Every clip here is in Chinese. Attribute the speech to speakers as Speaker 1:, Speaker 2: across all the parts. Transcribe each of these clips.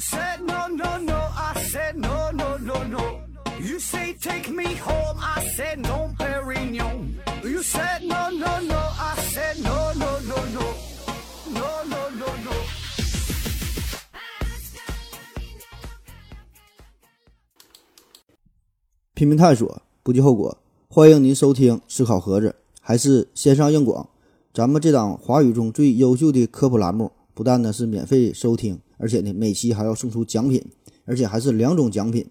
Speaker 1: said no no no, I said no no no no. You say take me home, I said no, Perignon. You said no no no, I said no no no no, no no no no.
Speaker 2: 拼命探索，不计后果。欢迎您收听《思考盒子》，还是线上硬广。咱们这档华语中最优秀的科普栏目，不但呢是免费收听，而且呢每期还要送出奖品，而且还是两种奖品。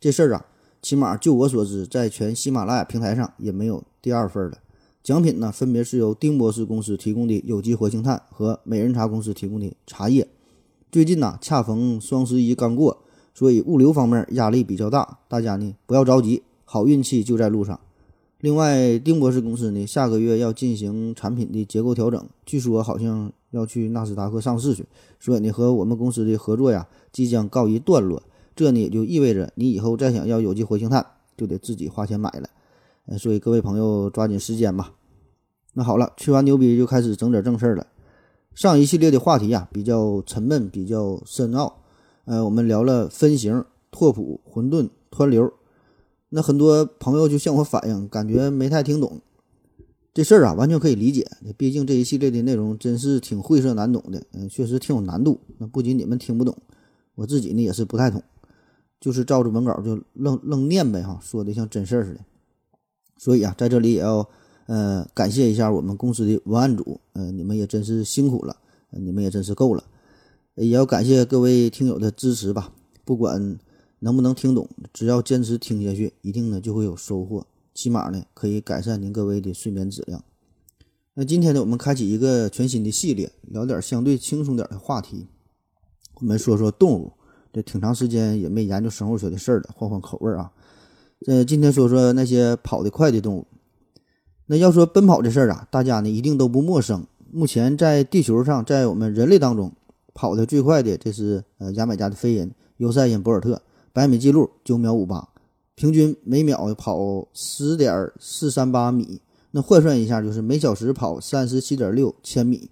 Speaker 2: 这事儿啊，起码就我所知，在全喜马拉雅平台上也没有第二份了。奖品呢，分别是由丁博士公司提供的有机活性炭和美人茶公司提供的茶叶。最近呢，恰逢双十一刚过，所以物流方面压力比较大，大家呢不要着急，好运气就在路上。另外，丁博士公司呢，下个月要进行产品的结构调整，据说好像要去纳斯达克上市去，所以呢，和我们公司的合作呀，即将告一段落。这呢，也就意味着你以后再想要有机活性炭，就得自己花钱买了。所以各位朋友抓紧时间吧。那好了，吹完牛逼就开始整点正事儿了。上一系列的话题呀，比较沉闷，比较深奥。呃，我们聊了分型、拓扑、混沌、湍流。那很多朋友就向我反映，感觉没太听懂这事儿啊，完全可以理解。毕竟这一系列的内容真是挺晦涩难懂的，嗯，确实挺有难度。那不仅你们听不懂，我自己呢也是不太懂，就是照着文稿就愣愣念呗，哈，说的像真事儿似的。所以啊，在这里也要呃感谢一下我们公司的文案组，嗯，你们也真是辛苦了，你们也真是够了，也要感谢各位听友的支持吧，不管。能不能听懂？只要坚持听下去，一定呢就会有收获。起码呢可以改善您各位的睡眠质量。那今天呢，我们开启一个全新的系列，聊点相对轻松点的话题。我们说说动物，这挺长时间也没研究生物学的事儿了，换换口味啊。这今天说说那些跑得快的动物。那要说奔跑这事儿啊，大家呢一定都不陌生。目前在地球上，在我们人类当中跑得最快的，这是呃牙买加的飞人尤塞因·博尔特。百米记录九秒五八，平均每秒跑十点四三八米，那换算一下就是每小时跑三十七点六千米。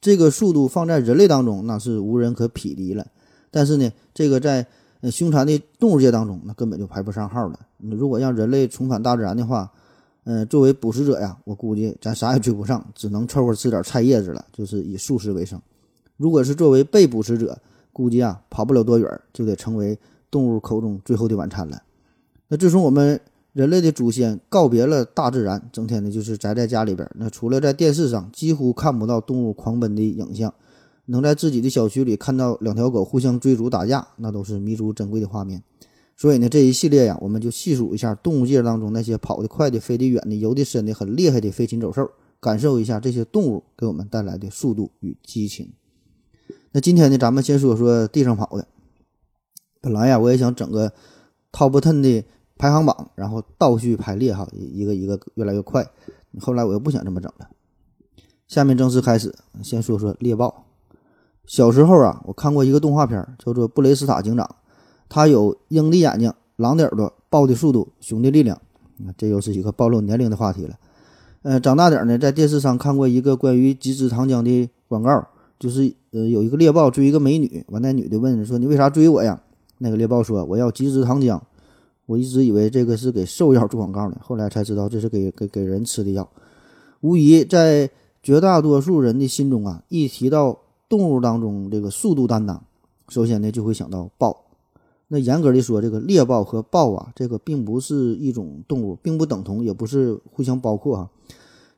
Speaker 2: 这个速度放在人类当中那是无人可匹敌了。但是呢，这个在呃凶残的动物界当中那根本就排不上号了。如果让人类重返大自然的话，嗯，作为捕食者呀，我估计咱啥也追不上，只能凑合吃点菜叶子了，就是以素食为生。如果是作为被捕食者，估计啊跑不了多远就得成为。动物口中最后的晚餐了。那自从我们人类的祖先告别了大自然，整天的就是宅在家里边，那除了在电视上几乎看不到动物狂奔的影像，能在自己的小区里看到两条狗互相追逐打架，那都是弥足珍贵的画面。所以呢，这一系列呀，我们就细数一下动物界当中那些跑得快的、飞得远的、游得深的、很厉害的飞禽走兽，感受一下这些动物给我们带来的速度与激情。那今天呢，咱们先说说地上跑的。本来呀，我也想整个 top ten 的排行榜，然后倒序排列哈，一个一个越来越快。后来我又不想这么整了。下面正式开始，先说说猎豹。小时候啊，我看过一个动画片，叫做《布雷斯塔警长》，他有鹰的眼睛、狼的耳朵、豹的速度、熊的力量。这又是一个暴露年龄的话题了。呃，长大点呢，在电视上看过一个关于吉芝糖浆的广告，就是呃有一个猎豹追一个美女，完那女的问说：“你为啥追我呀？”那个猎豹说：“我要极致糖浆。”我一直以为这个是给兽药做广告呢，后来才知道这是给给给人吃的药。无疑，在绝大多数人的心中啊，一提到动物当中这个速度担当，首先呢就会想到豹。那严格的说，这个猎豹和豹啊，这个并不是一种动物，并不等同，也不是互相包括啊。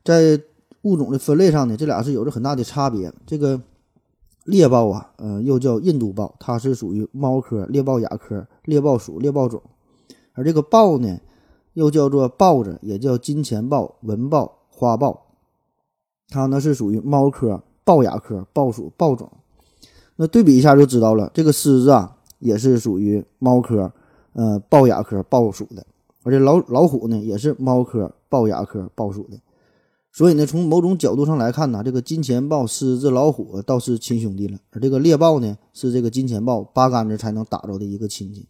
Speaker 2: 在物种的分类上呢，这俩是有着很大的差别。这个。猎豹啊，嗯，又叫印度豹，它是属于猫科猎豹亚科猎豹属猎豹种。而这个豹呢，又叫做豹子，也叫金钱豹、文豹、花豹，它呢是属于猫科豹亚科豹属豹种。那对比一下就知道了，这个狮子啊，也是属于猫科，呃，豹亚科豹属的。而且老老虎呢，也是猫科豹亚科豹属的。所以呢，从某种角度上来看呢，这个金钱豹、狮子、老虎倒是亲兄弟了，而这个猎豹呢，是这个金钱豹八竿子才能打着的一个亲戚。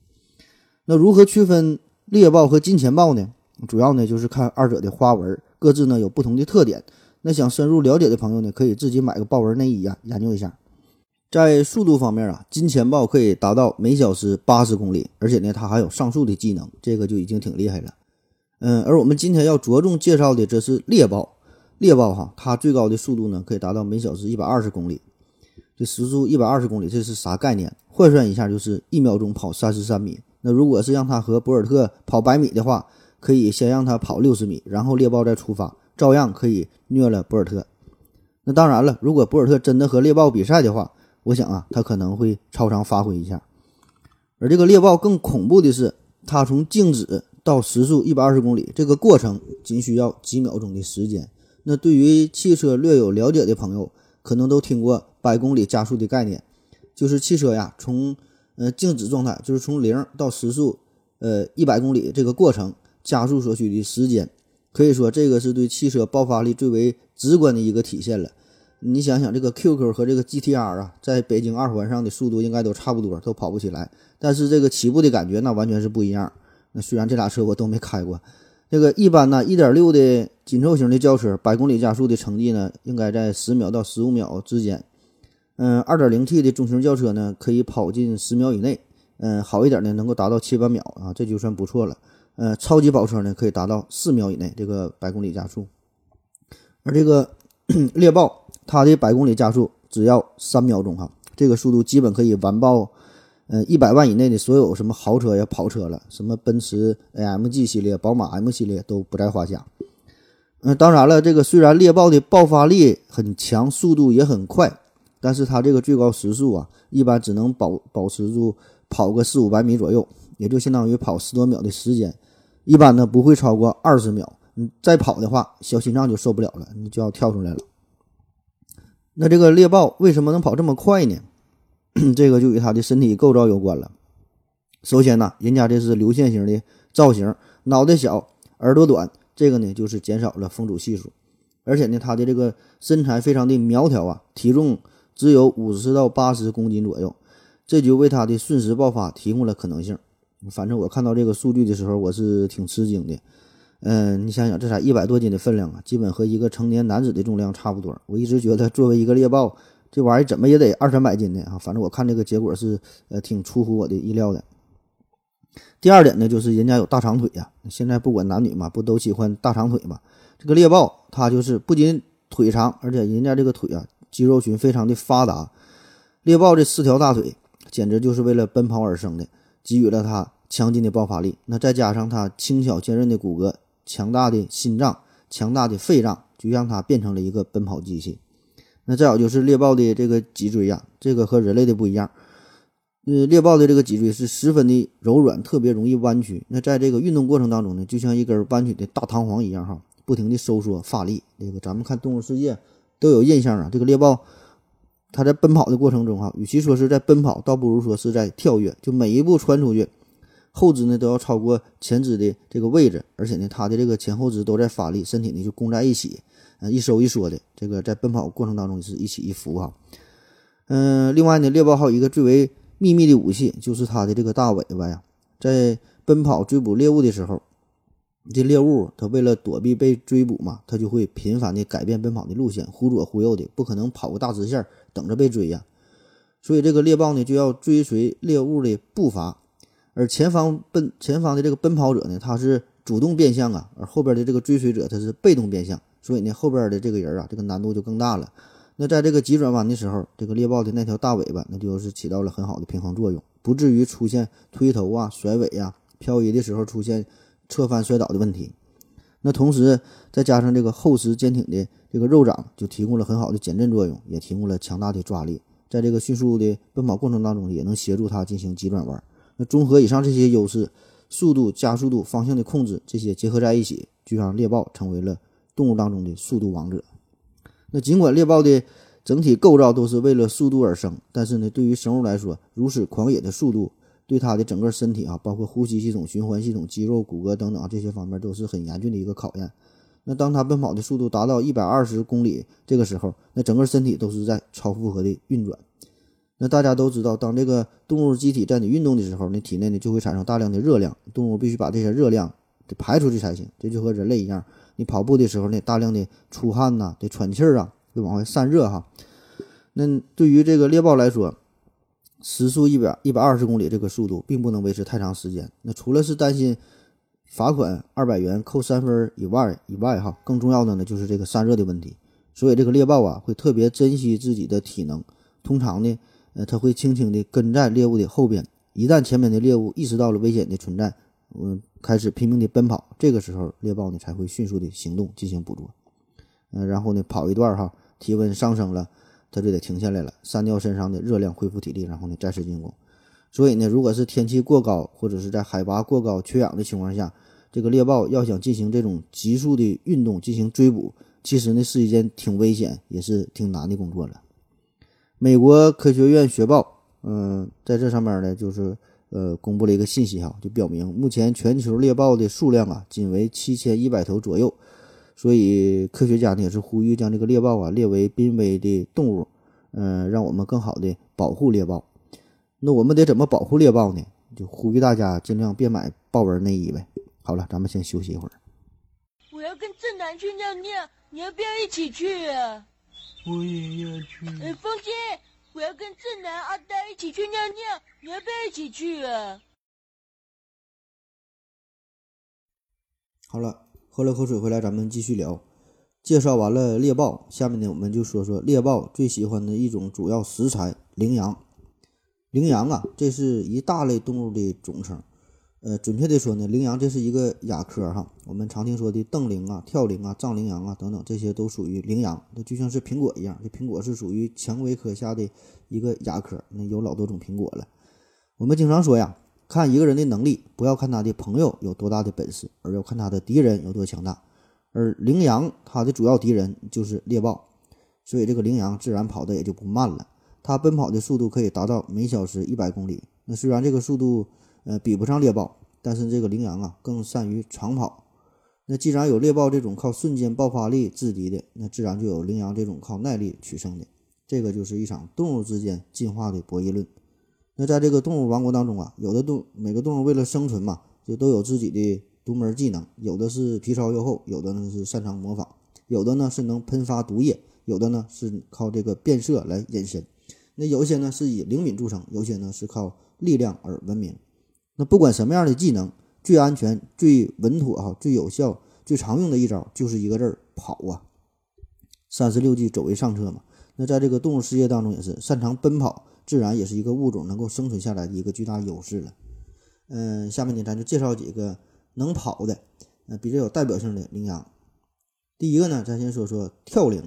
Speaker 2: 那如何区分猎豹和金钱豹呢？主要呢就是看二者的花纹，各自呢有不同的特点。那想深入了解的朋友呢，可以自己买个豹纹内衣啊，研究一下。在速度方面啊，金钱豹可以达到每小时八十公里，而且呢，它还有上树的技能，这个就已经挺厉害了。嗯，而我们今天要着重介绍的，这是猎豹。猎豹哈，它最高的速度呢，可以达到每小时一百二十公里。这时速一百二十公里，这是啥概念？换算一下，就是一秒钟跑三十三米。那如果是让他和博尔特跑百米的话，可以先让他跑六十米，然后猎豹再出发，照样可以虐了博尔特。那当然了，如果博尔特真的和猎豹比赛的话，我想啊，他可能会超常发挥一下。而这个猎豹更恐怖的是，它从静止到时速一百二十公里，这个过程仅需要几秒钟的时间。那对于汽车略有了解的朋友，可能都听过百公里加速的概念，就是汽车呀从呃静止状态，就是从零到时速呃一百公里这个过程加速所需的时间，可以说这个是对汽车爆发力最为直观的一个体现了。你想想，这个 QQ 和这个 GTR 啊，在北京二环上的速度应该都差不多，都跑不起来。但是这个起步的感觉那完全是不一样。那虽然这俩车我都没开过，这个一般呢，一点六的紧凑型的轿车，百公里加速的成绩呢，应该在十秒到十五秒之间。嗯，二点零 T 的中型轿车呢，可以跑进十秒以内。嗯，好一点呢，能够达到七八秒啊，这就算不错了。呃，超级跑车呢，可以达到四秒以内这个百公里加速。而这个 猎豹。它的百公里加速只要三秒钟哈，这个速度基本可以完爆，嗯，一百万以内的所有什么豪车呀、跑车了，什么奔驰 AMG 系列、宝马 M 系列都不在话下。嗯，当然了，这个虽然猎豹的爆发力很强，速度也很快，但是它这个最高时速啊，一般只能保保持住跑个四五百米左右，也就相当于跑十多秒的时间，一般呢不会超过二十秒。你再跑的话，小心脏就受不了了，你就要跳出来了。那这个猎豹为什么能跑这么快呢？这个就与它的身体构造有关了。首先呢，人家这是流线型的造型，脑袋小，耳朵短，这个呢就是减少了风阻系数。而且呢，它的这个身材非常的苗条啊，体重只有五十到八十公斤左右，这就为它的瞬时爆发提供了可能性。反正我看到这个数据的时候，我是挺吃惊的。嗯，你想想，这才一百多斤的分量啊，基本和一个成年男子的重量差不多。我一直觉得，作为一个猎豹，这玩意儿怎么也得二三百斤的啊。反正我看这个结果是，呃，挺出乎我的意料的。第二点呢，就是人家有大长腿呀。现在不管男女嘛，不都喜欢大长腿嘛？这个猎豹它就是不仅腿长，而且人家这个腿啊，肌肉群非常的发达。猎豹这四条大腿，简直就是为了奔跑而生的，给予了它强劲的爆发力。那再加上它轻巧坚韧的骨骼。强大的心脏、强大的肺脏，就让它变成了一个奔跑机器。那再有就是猎豹的这个脊椎呀，这个和人类的不一样。呃，猎豹的这个脊椎是十分的柔软，特别容易弯曲。那在这个运动过程当中呢，就像一根弯曲的大弹簧一样，哈，不停的收缩发力。这个咱们看《动物世界》都有印象啊。这个猎豹，它在奔跑的过程中，哈，与其说是在奔跑，倒不如说是在跳跃。就每一步穿出去。后肢呢都要超过前肢的这个位置，而且呢，它的这个前后肢都在发力，身体呢就弓在一起，嗯，一收一缩的，这个在奔跑过程当中是一起一伏哈。嗯，另外呢，猎豹还有一个最为秘密的武器，就是它的这个大尾巴呀。在奔跑追捕猎物的时候，这猎物它为了躲避被追捕嘛，它就会频繁的改变奔跑的路线，忽左忽右的，不可能跑个大直线等着被追呀。所以这个猎豹呢就要追随猎物的步伐。而前方奔前方的这个奔跑者呢，他是主动变向啊，而后边的这个追随者他是被动变向，所以呢，后边的这个人啊，这个难度就更大了。那在这个急转弯的时候，这个猎豹的那条大尾巴，那就是起到了很好的平衡作用，不至于出现推头啊、甩尾呀、漂移的时候出现侧翻摔倒的问题。那同时再加上这个厚实坚挺的这个肉掌，就提供了很好的减震作用，也提供了强大的抓力，在这个迅速的奔跑过程当中，也能协助它进行急转弯。那综合以上这些优势，速度、加速度、方向的控制，这些结合在一起，就让猎豹成为了动物当中的速度王者。那尽管猎豹的整体构造都是为了速度而生，但是呢，对于生物来说，如此狂野的速度，对它的整个身体啊，包括呼吸系统、循环系统、肌肉、骨骼等等啊这些方面，都是很严峻的一个考验。那当它奔跑的速度达到一百二十公里这个时候，那整个身体都是在超负荷的运转。那大家都知道，当这个动物机体在你运动的时候，你体内呢就会产生大量的热量，动物必须把这些热量得排出去才行。这就和人类一样，你跑步的时候呢，大量的出汗呐，得喘气儿啊，得往外散热哈。那对于这个猎豹来说，时速一百一百二十公里这个速度并不能维持太长时间。那除了是担心罚款二百元扣三分以外以外哈，更重要的呢就是这个散热的问题。所以这个猎豹啊会特别珍惜自己的体能，通常呢，呃，它会轻轻地跟在猎物的后边，一旦前面的猎物意识到了危险的存在，嗯，开始拼命的奔跑，这个时候猎豹呢才会迅速的行动进行捕捉。嗯，然后呢跑一段哈，体温上升了，它就得停下来了，删掉身上的热量，恢复体力，然后呢再次进攻。所以呢，如果是天气过高或者是在海拔过高、缺氧的情况下，这个猎豹要想进行这种急速的运动进行追捕。其实呢，是一件挺危险，也是挺难的工作了。美国科学院学报，嗯，在这上面呢，就是呃，公布了一个信息哈，就表明目前全球猎豹的数量啊，仅为七千一百头左右。所以科学家呢，也是呼吁将这个猎豹啊列为濒危的动物，嗯，让我们更好的保护猎豹。那我们得怎么保护猎豹呢？就呼吁大家尽量别买豹纹内衣呗。好了，咱们先休息一会儿。
Speaker 3: 我要跟正南去尿尿。你要不要一起去啊？
Speaker 4: 我也要去。
Speaker 3: 哎，风姐，我要跟正南、阿呆一起去尿尿，你要不要一起去啊？
Speaker 2: 好了，喝了口水回来，咱们继续聊。介绍完了猎豹，下面呢，我们就说说猎豹最喜欢的一种主要食材——羚羊。羚羊啊，这是一大类动物的总称。呃，准确的说呢，羚羊这是一个亚科哈。我们常听说的瞪羚啊、跳羚啊、藏羚羊啊等等，这些都属于羚羊。那就像是苹果一样，这苹果是属于蔷薇科下的一个亚科，那有老多种苹果了。我们经常说呀，看一个人的能力，不要看他的朋友有多大的本事，而要看他的敌人有多强大。而羚羊它的主要敌人就是猎豹，所以这个羚羊自然跑的也就不慢了。它奔跑的速度可以达到每小时一百公里。那虽然这个速度，呃，比不上猎豹，但是这个羚羊啊更善于长跑。那既然有猎豹这种靠瞬间爆发力制敌的，那自然就有羚羊这种靠耐力取胜的。这个就是一场动物之间进化的博弈论。那在这个动物王国当中啊，有的动每个动物为了生存嘛，就都有自己的独门技能，有的是皮糙肉厚，有的呢是擅长模仿，有的呢是能喷发毒液，有的呢是靠这个变色来隐身。那有一些呢是以灵敏著称，有些呢是靠力量而闻名。那不管什么样的技能，最安全、最稳妥、哈、最有效、最常用的一招，就是一个字儿——跑啊！三十六计，走为上策嘛。那在这个动物世界当中，也是擅长奔跑，自然也是一个物种能够生存下来的一个巨大优势了。嗯，下面呢，咱就介绍几个能跑的，呃，比较有代表性的羚羊。第一个呢，咱先说说跳羚。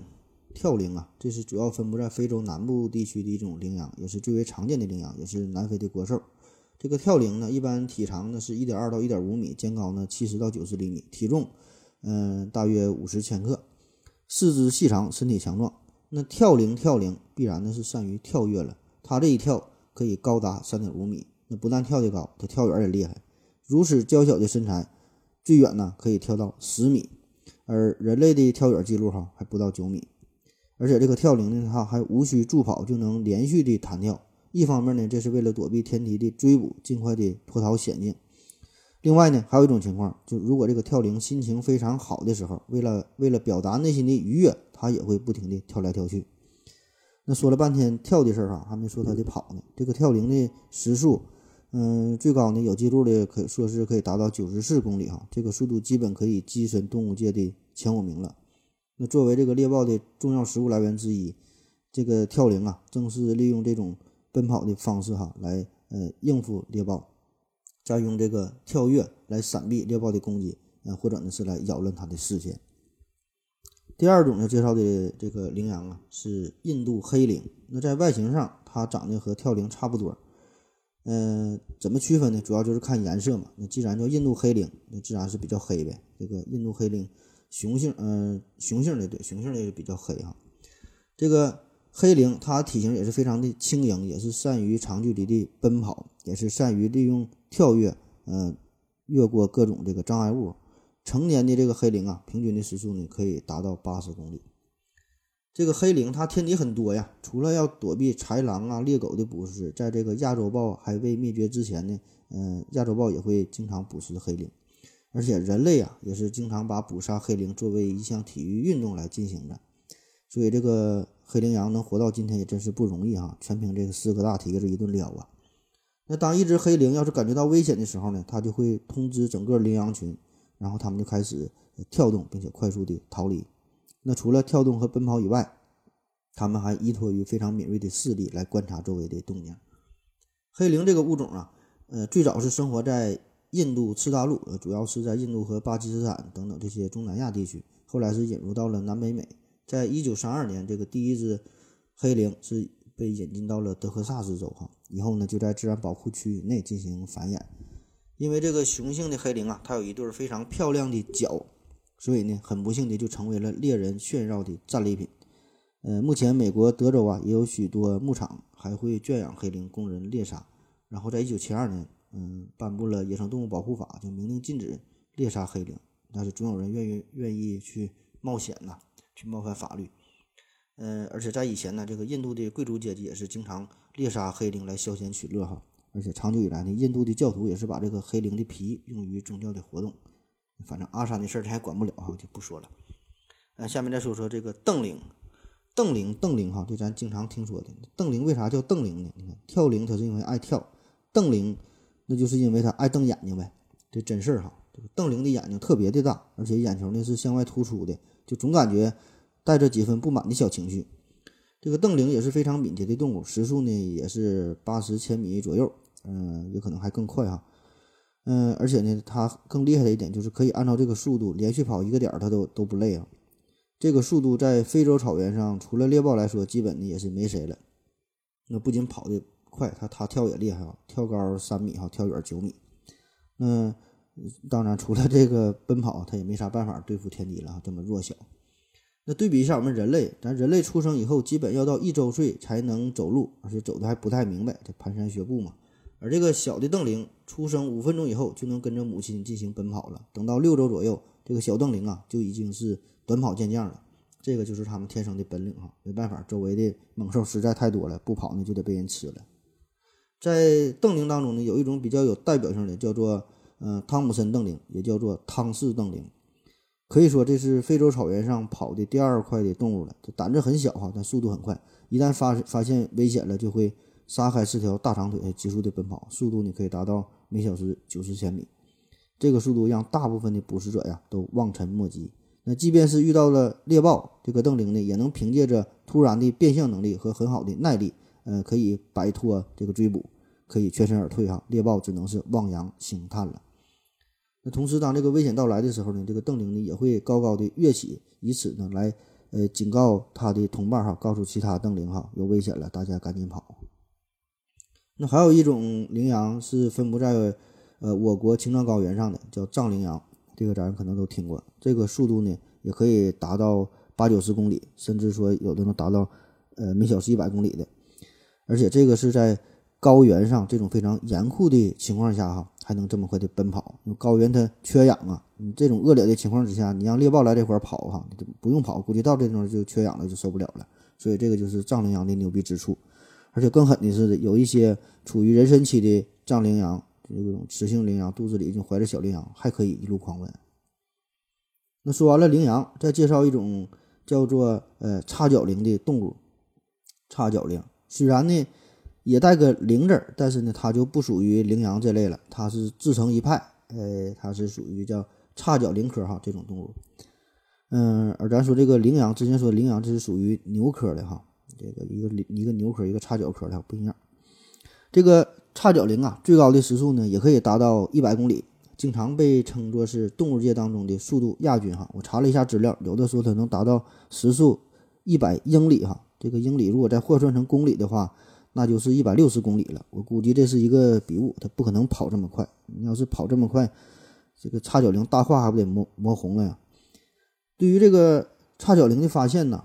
Speaker 2: 跳羚啊，这是主要分布在非洲南部地区的一种羚羊，也是最为常见的羚羊，也是南非的国兽。这个跳羚呢，一般体长呢是一点二到一点五米，肩高呢七十到九十厘米，体重嗯大约五十千克，四肢细长，身体强壮。那跳羚跳羚必然呢是善于跳跃了，它这一跳可以高达三点五米。那不但跳得高，它跳远也厉害。如此娇小的身材，最远呢可以跳到十米，而人类的跳远记录哈还不到九米。而且这个跳羚呢，它还无需助跑就能连续的弹跳。一方面呢，这是为了躲避天敌的追捕，尽快的脱逃险境；另外呢，还有一种情况，就如果这个跳羚心情非常好的时候，为了为了表达内心的愉悦，它也会不停的跳来跳去。那说了半天跳的事儿哈，还没说它的跑呢。这个跳羚的时速，嗯，最高呢有记录的可以说是可以达到九十四公里哈，这个速度基本可以跻身动物界的前五名了。那作为这个猎豹的重要食物来源之一，这个跳羚啊，正是利用这种。奔跑的方式哈，来呃应付猎豹，再用这个跳跃来闪避猎豹的攻击，呃或者呢是来扰乱它的视线。第二种要介绍的这个羚羊啊，是印度黑羚。那在外形上，它长得和跳羚差不多。嗯，怎么区分呢？主要就是看颜色嘛。那既然叫印度黑羚，那自然是比较黑呗。这个印度黑羚，雄性，嗯，雄性的对，雄性的比较黑哈。这个。黑羚它体型也是非常的轻盈，也是善于长距离的奔跑，也是善于利用跳跃，嗯，越过各种这个障碍物。成年的这个黑羚啊，平均的时速呢可以达到八十公里。这个黑羚它天敌很多呀，除了要躲避豺狼啊、猎狗的捕食，在这个亚洲豹还未灭绝之前呢，嗯，亚洲豹也会经常捕食黑羚，而且人类啊也是经常把捕杀黑羚作为一项体育运动来进行的。所以这个。黑羚羊能活到今天也真是不容易哈，全凭这个四个大蹄子一顿撩啊。那当一只黑羚要是感觉到危险的时候呢，它就会通知整个羚羊群，然后它们就开始跳动，并且快速的逃离。那除了跳动和奔跑以外，它们还依托于非常敏锐的视力来观察周围的动静。黑灵这个物种啊，呃，最早是生活在印度次大陆，主要是在印度和巴基斯坦等等这些中南亚地区，后来是引入到了南北美。在一九三二年，这个第一只黑灵是被引进到了德克萨斯州哈，以后呢就在自然保护区域内进行繁衍。因为这个雄性的黑羚啊，它有一对非常漂亮的角，所以呢，很不幸的就成为了猎人炫耀的战利品。呃，目前美国德州啊也有许多牧场还会圈养黑羚供人猎杀。然后在一九七二年，嗯，颁布了野生动物保护法，就明令禁止猎杀黑羚，但是总有人愿意愿意去冒险呐。去冒犯法律，嗯，而且在以前呢，这个印度的贵族阶级也是经常猎杀黑羚来消遣取乐哈。而且长久以来呢，印度的教徒也是把这个黑灵的皮用于宗教的活动。反正阿三的事儿他还管不了哈，就不说了。嗯，下面再说说这个邓羚，邓羚，邓羚哈，这咱经常听说的。邓羚为啥叫邓羚呢？你看跳羚它是因为爱跳，邓羚那就是因为它爱瞪眼睛呗，这真事儿哈。这个邓羚的眼睛特别的大，而且眼球呢是向外突出的。就总感觉带着几分不满的小情绪。这个邓羚也是非常敏捷的动物，时速呢也是八十千米左右，嗯，有可能还更快哈。嗯，而且呢，它更厉害的一点就是可以按照这个速度连续跑一个点儿，它都都不累啊。这个速度在非洲草原上，除了猎豹来说，基本的也是没谁了。那不仅跑得快，它它跳也厉害啊，跳高三米哈，跳远九米。嗯。当然，除了这个奔跑，它也没啥办法对付天敌了。这么弱小，那对比一下我们人类，咱人类出生以后，基本要到一周岁才能走路，而且走的还不太明白，这蹒跚学步嘛。而这个小的邓羚出生五分钟以后就能跟着母亲进行奔跑了。等到六周左右，这个小邓羚啊就已经是短跑健将了。这个就是他们天生的本领哈，没办法，周围的猛兽实在太多了，不跑呢就得被人吃了。在邓羚当中呢，有一种比较有代表性的，叫做。嗯，汤姆森邓羚也叫做汤氏邓羚，可以说这是非洲草原上跑的第二快的动物了。这胆子很小哈，但速度很快。一旦发发现危险了，就会撒开四条大长腿，急速的奔跑，速度呢可以达到每小时九十千米。这个速度让大部分的捕食者呀都望尘莫及。那即便是遇到了猎豹，这个邓羚呢也能凭借着突然的变向能力和很好的耐力，呃，可以摆脱这个追捕，可以全身而退哈。猎豹只能是望洋兴叹了。同时，当这个危险到来的时候呢，这个邓羚呢也会高高的跃起，以此呢来呃警告他的同伴哈，告诉其他邓羚哈有危险了，大家赶紧跑。那还有一种羚羊是分布在呃我国青藏高原上的，叫藏羚羊，这个咱可能都听过。这个速度呢也可以达到八九十公里，甚至说有的能达到呃每小时一百公里的，而且这个是在高原上这种非常严酷的情况下哈。还能这么快的奔跑？因为高原它缺氧啊！你这种恶劣的情况之下，你让猎豹来这块儿跑哈，不用跑，估计到这地方就缺氧了，就受不了了。所以这个就是藏羚羊的牛逼之处。而且更狠的是，有一些处于妊娠期的藏羚羊，这种雌性羚羊肚子里已经怀着小羚羊，还可以一路狂奔。那说完了羚羊，再介绍一种叫做呃叉角羚的动物。叉角羚虽然呢。也带个羚字，但是呢，它就不属于羚羊这类了，它是自成一派，呃，它是属于叫叉角羚科哈这种动物。嗯，而咱说这个羚羊，之前说羚羊这是属于牛科的哈，这个一个一个牛科，一个叉角科的不一样。这个叉角羚啊，最高的时速呢也可以达到一百公里，经常被称作是动物界当中的速度亚军哈。我查了一下资料，有的说它能达到时速一百英里哈，这个英里如果再换算成公里的话。那就是一百六十公里了，我估计这是一个比物，它不可能跑这么快。你要是跑这么快，这个叉角羚大胯还不得磨磨红了呀？对于这个叉角羚的发现呢，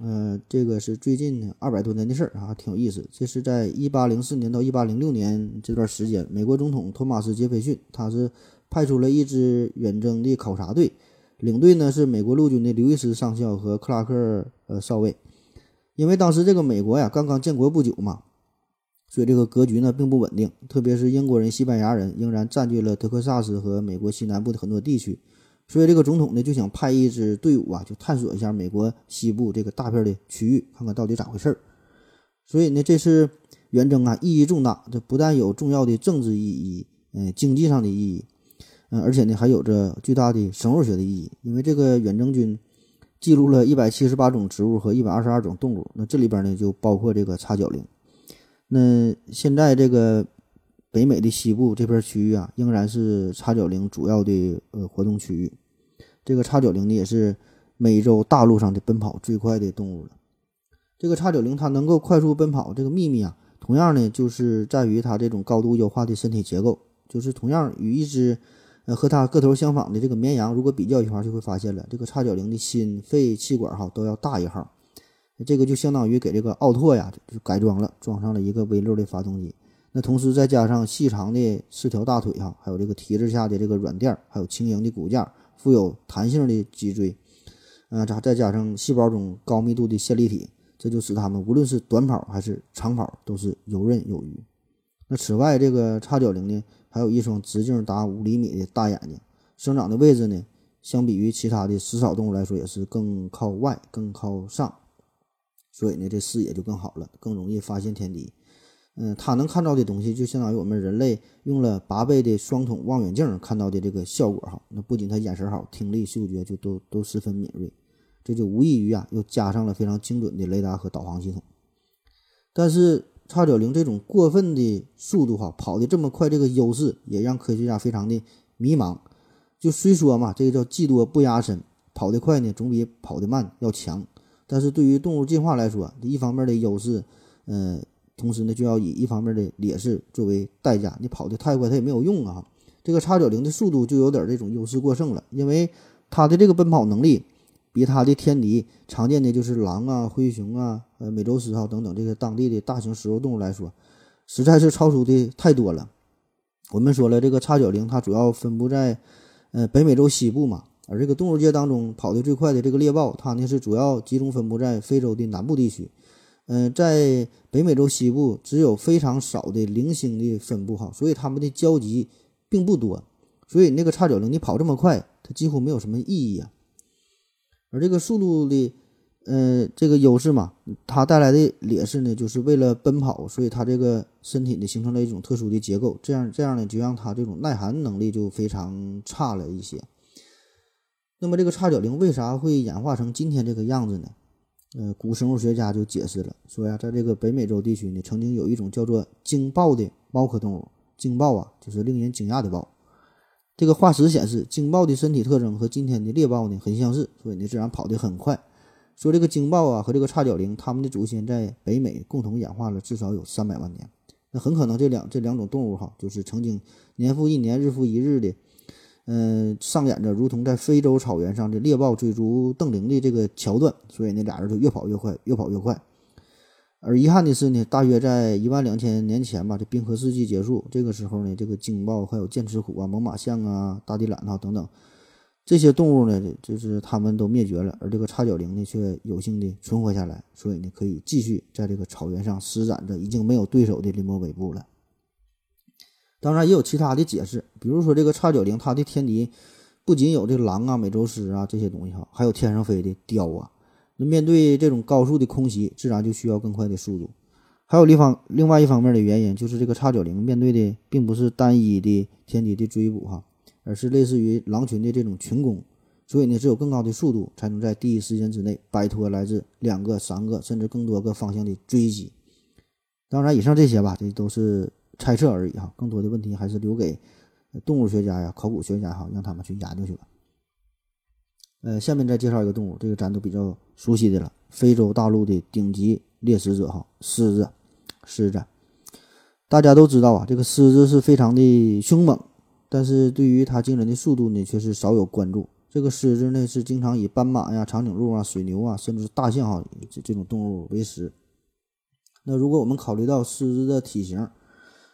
Speaker 2: 呃，这个是最近二百多年的事儿啊，挺有意思。这是在一八零四年到一八零六年这段时间，美国总统托马斯杰斐逊他是派出了一支远征的考察队，领队呢是美国陆军的刘易斯上校和克拉克呃少尉。因为当时这个美国呀刚刚建国不久嘛。所以这个格局呢并不稳定，特别是英国人、西班牙人仍然占据了德克萨斯和美国西南部的很多地区，所以这个总统呢就想派一支队伍啊，就探索一下美国西部这个大片的区域，看看到底咋回事儿。所以呢，这次远征啊意义重大，这不但有重要的政治意义，嗯，经济上的意义，嗯，而且呢还有着巨大的生物学的意义，因为这个远征军记录了一百七十八种植物和一百二十二种动物，那这里边呢就包括这个叉角羚。那现在这个北美的西部这片区域啊，仍然是叉角羚主要的呃活动区域。这个叉角羚呢，也是美洲大陆上的奔跑最快的动物了。这个叉角羚它能够快速奔跑，这个秘密啊，同样呢就是在于它这种高度优化的身体结构，就是同样与一只呃和它个头相仿的这个绵羊，如果比较一下就会发现了，这个叉角羚的心肺气管哈都要大一号，这个就相当于给这个奥拓呀就改装了，装上了一个 V 六的发动机。那同时再加上细长的四条大腿哈，还有这个蹄子下的这个软垫，还有轻盈的骨架，富有弹性的脊椎，嗯，再再加上细胞中高密度的线粒体。这就使它们无论是短跑还是长跑都是游刃有余。那此外，这个叉角羚呢，还有一双直径达五厘米的大眼睛，生长的位置呢，相比于其他的食草动物来说，也是更靠外、更靠上，所以呢，这视野就更好了，更容易发现天敌。嗯，它能看到的东西，就相当于我们人类用了八倍的双筒望远镜看到的这个效果哈。那不仅它眼神好，听力、嗅觉就都都十分敏锐。这就无异于啊，又加上了非常精准的雷达和导航系统。但是叉角羚这种过分的速度哈，跑得这么快，这个优势也让科学家非常的迷茫。就虽说嘛，这个叫技多不压身，跑得快呢总比跑得慢要强。但是对于动物进化来说，一方面的优势，呃，同时呢就要以一方面的劣势作为代价。你跑得太快，它也没有用啊。这个叉角羚的速度就有点这种优势过剩了，因为它的这个奔跑能力。比它的天敌常见的就是狼啊、灰熊啊、呃美洲狮哈等等这些当地的大型食肉动物来说，实在是超出的太多了。我们说了，这个叉角羚它主要分布在呃北美洲西部嘛，而这个动物界当中跑得最快的这个猎豹，它呢是主要集中分布在非洲的南部地区。嗯，在北美洲西部只有非常少的零星的分布哈，所以它们的交集并不多。所以那个叉角羚你跑这么快，它几乎没有什么意义啊。而这个速度的，呃，这个优势嘛，它带来的劣势呢，就是为了奔跑，所以它这个身体呢形成了一种特殊的结构，这样这样呢，就让它这种耐寒能力就非常差了一些。那么这个叉角羚为啥会演化成今天这个样子呢？呃，古生物学家就解释了，说呀，在这个北美洲地区呢，曾经有一种叫做鲸豹的猫科动物，鲸豹啊，就是令人惊讶的豹。这个化石显示，鲸豹的身体特征和今天的猎豹呢很相似，所以呢自然跑得很快。说这个鲸豹啊和这个叉角羚，它们的祖先在北美共同演化了至少有三百万年。那很可能这两这两种动物哈，就是曾经年复一年、日复一日的，嗯，上演着如同在非洲草原上的猎豹追逐瞪羚的这个桥段。所以那俩人就越跑越快，越跑越快。而遗憾的是呢，大约在一万两千年前吧，这冰河世纪结束，这个时候呢，这个鲸豹还有剑齿虎啊、猛犸象啊、大地懒啊等等这些动物呢，就是它们都灭绝了，而这个叉角羚呢，却有幸的存活下来，所以呢，可以继续在这个草原上施展着已经没有对手的临摹尾部了。当然，也有其他的解释，比如说这个叉角羚，它的天敌不仅有这狼啊、美洲狮啊这些东西哈，还有天上飞的雕啊。那面对这种高速的空袭，自然就需要更快的速度。还有另方另外一方面的原因，就是这个叉角羚面对的并不是单一的天敌的追捕哈，而是类似于狼群的这种群攻。所以呢，只有更高的速度，才能在第一时间之内摆脱来自两个、三个甚至更多个方向的追击。当然，以上这些吧，这都是猜测而已哈。更多的问题还是留给动物学家呀、考古学家哈，让他们去研究去吧。呃，下面再介绍一个动物，这个咱都比较熟悉的了，非洲大陆的顶级猎食者哈，狮子。狮子，大家都知道啊，这个狮子是非常的凶猛，但是对于它惊人的速度呢，却是少有关注。这个狮子呢，是经常以斑马呀、长颈鹿啊、水牛啊，甚至是大象哈这这种动物为食。那如果我们考虑到狮子的体型，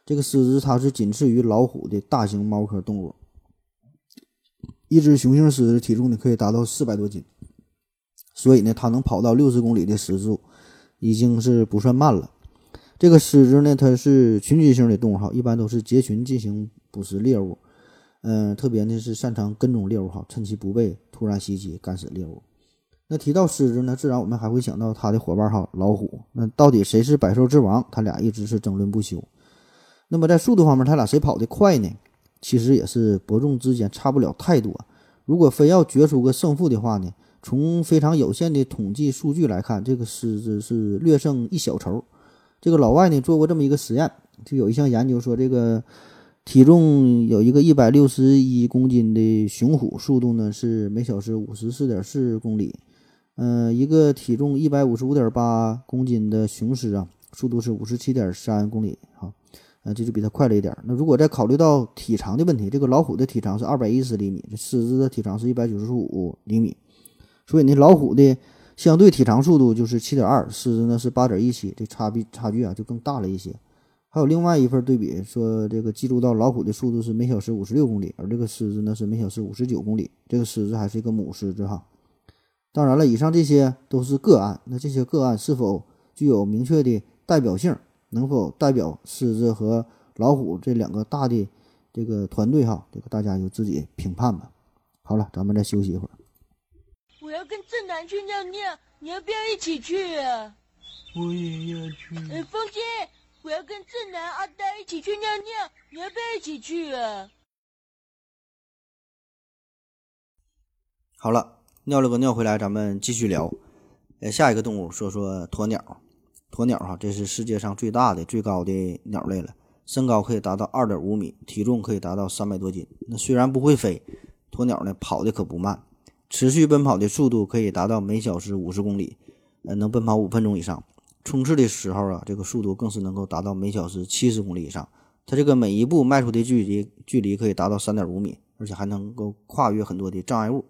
Speaker 2: 这个狮子它是仅次于老虎的大型猫科动物。一只雄性狮子体重呢可以达到四百多斤，所以呢，它能跑到六十公里的时速，已经是不算慢了。这个狮子呢，它是群居性的动物哈，一般都是结群进行捕食猎物。嗯，特别呢是擅长跟踪猎物哈，趁其不备突然袭击干死猎物。那提到狮子呢，自然我们还会想到它的伙伴哈老虎。那到底谁是百兽之王？他俩一直是争论不休。那么在速度方面，他俩谁跑得快呢？其实也是伯仲之间差不了太多。如果非要决出个胜负的话呢，从非常有限的统计数据来看，这个狮子是略胜一小筹。这个老外呢做过这么一个实验，就有一项研究说，这个体重有一个一百六十一公斤的雄虎，速度呢是每小时五十四点四公里。嗯，一个体重一百五十五点八公斤的雄狮啊，速度是五十七点三公里，啊，呃，这就比它快了一点。那如果再考虑到体长的问题，这个老虎的体长是二百一十厘米，这狮子的体长是一百九十五厘米，所以呢，老虎的相对体长速度就是七点二，狮子呢是八点一七，这差别差距啊就更大了一些。还有另外一份对比，说这个记录到老虎的速度是每小时五十六公里，而这个狮子呢是每小时五十九公里，这个狮子还是一个母狮子哈。当然了，以上这些都是个案。那这些个案是否具有明确的代表性？能否代表狮子和老虎这两个大的这个团队？哈，这个大家就自己评判吧。好了，咱们再休息一会儿。
Speaker 3: 我要跟正南去尿尿，你要不要一起去啊？
Speaker 4: 我也要去。
Speaker 3: 哎，风姐，我要跟正南、阿呆一起去尿尿，你要不要一起去啊？
Speaker 2: 好了。尿了个尿回来，咱们继续聊。呃，下一个动物说说鸵鸟。鸵鸟哈，这是世界上最大的、最高的鸟类了，身高可以达到二点五米，体重可以达到三百多斤。那虽然不会飞，鸵鸟呢跑的可不慢，持续奔跑的速度可以达到每小时五十公里，呃，能奔跑五分钟以上。冲刺的时候啊，这个速度更是能够达到每小时七十公里以上。它这个每一步迈出的距离距离可以达到三点五米，而且还能够跨越很多的障碍物。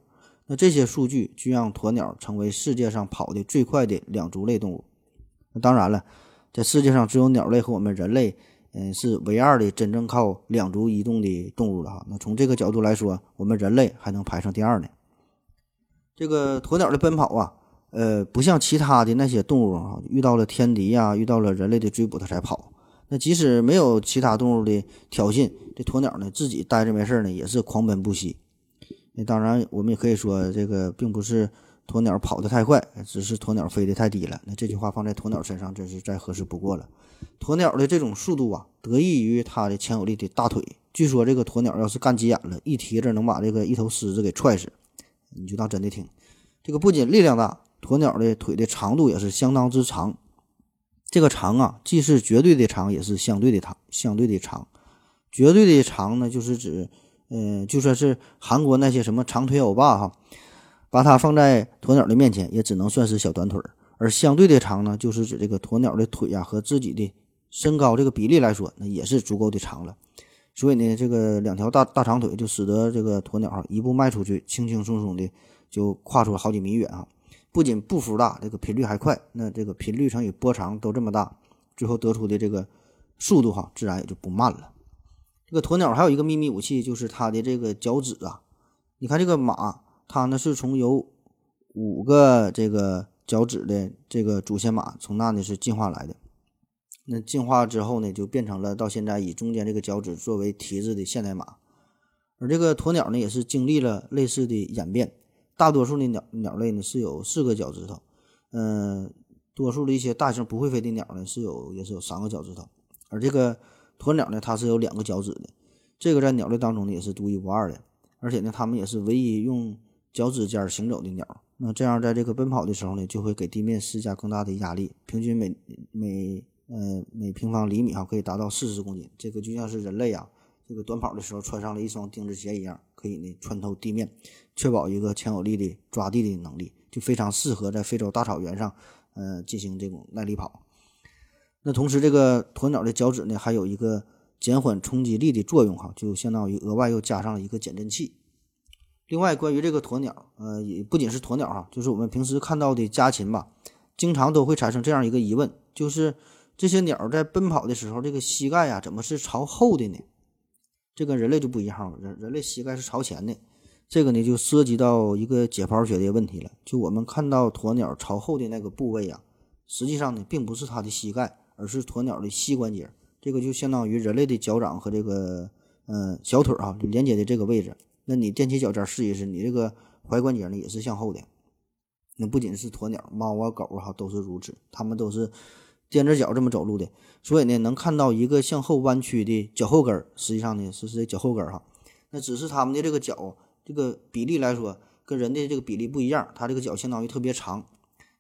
Speaker 2: 那这些数据就让鸵鸟成为世界上跑得最快的两足类动物。那当然了，在世界上只有鸟类和我们人类，嗯，是唯二的真正靠两足移动的动物了哈。那从这个角度来说，我们人类还能排上第二呢。这个鸵鸟的奔跑啊，呃，不像其他的那些动物啊，遇到了天敌呀，遇到了人类的追捕，它才跑。那即使没有其他动物的挑衅，这鸵鸟呢，自己待着没事呢，也是狂奔不息。那当然，我们也可以说，这个并不是鸵鸟跑得太快，只是鸵鸟飞得太低了。那这句话放在鸵鸟身上，真是再合适不过了。鸵鸟的这种速度啊，得益于它的强有力的大腿。据说这个鸵鸟要是干急眼了，一蹄子能把这个一头狮子给踹死。你就当真的听。这个不仅力量大，鸵鸟的腿的长度也是相当之长。这个长啊，既是绝对的长，也是相对的长。相对的长，绝对的长呢，就是指。嗯，就说是韩国那些什么长腿欧巴哈，把它放在鸵鸟的面前，也只能算是小短腿儿。而相对的长呢，就是指这个鸵鸟的腿呀和自己的身高这个比例来说，那也是足够的长了。所以呢，这个两条大大长腿就使得这个鸵鸟一步迈出去，轻轻松松的就跨出了好几米远啊！不仅步幅大，这个频率还快。那这个频率乘以波长都这么大，最后得出的这个速度哈，自然也就不慢了。这个鸵鸟还有一个秘密武器，就是它的这个脚趾啊。你看这个马，它呢是从有五个这个脚趾的这个祖先马，从那呢是进化来的。那进化之后呢，就变成了到现在以中间这个脚趾作为蹄子的现代马。而这个鸵鸟呢，也是经历了类似的演变。大多数的鸟鸟类呢是有四个脚趾头，嗯，多数的一些大型不会飞的鸟呢是有也是有三个脚趾头，而这个。鸵鸟呢，它是有两个脚趾的，这个在鸟类当中呢也是独一无二的，而且呢，它们也是唯一用脚趾尖行走的鸟。那这样在这个奔跑的时候呢，就会给地面施加更大的压力，平均每每呃每平方厘米哈可以达到四十公斤。这个就像是人类啊，这个短跑的时候穿上了一双钉子鞋一样，可以呢穿透地面，确保一个强有力的抓地的能力，就非常适合在非洲大草原上呃进行这种耐力跑。那同时，这个鸵鸟的脚趾呢，还有一个减缓冲击力的作用，哈，就相当于额外又加上了一个减震器。另外，关于这个鸵鸟，呃，也不仅是鸵鸟，哈，就是我们平时看到的家禽吧，经常都会产生这样一个疑问，就是这些鸟在奔跑的时候，这个膝盖呀，怎么是朝后的呢？这跟人类就不一样了，人人类膝盖是朝前的。这个呢，就涉及到一个解剖学的问题了。就我们看到鸵鸟朝后的那个部位啊，实际上呢，并不是它的膝盖。而是鸵鸟的膝关节，这个就相当于人类的脚掌和这个嗯、小腿儿哈、就连接的这个位置。那你踮起脚尖试一试，你这个踝关节呢也是向后的。那不仅是鸵鸟、猫啊、狗啊都是如此，它们都是踮着脚这么走路的。所以呢，能看到一个向后弯曲的脚后跟儿，实际上呢是是这脚后跟儿哈。那只是它们的这个脚这个比例来说，跟人的这个比例不一样，它这个脚相当于特别长，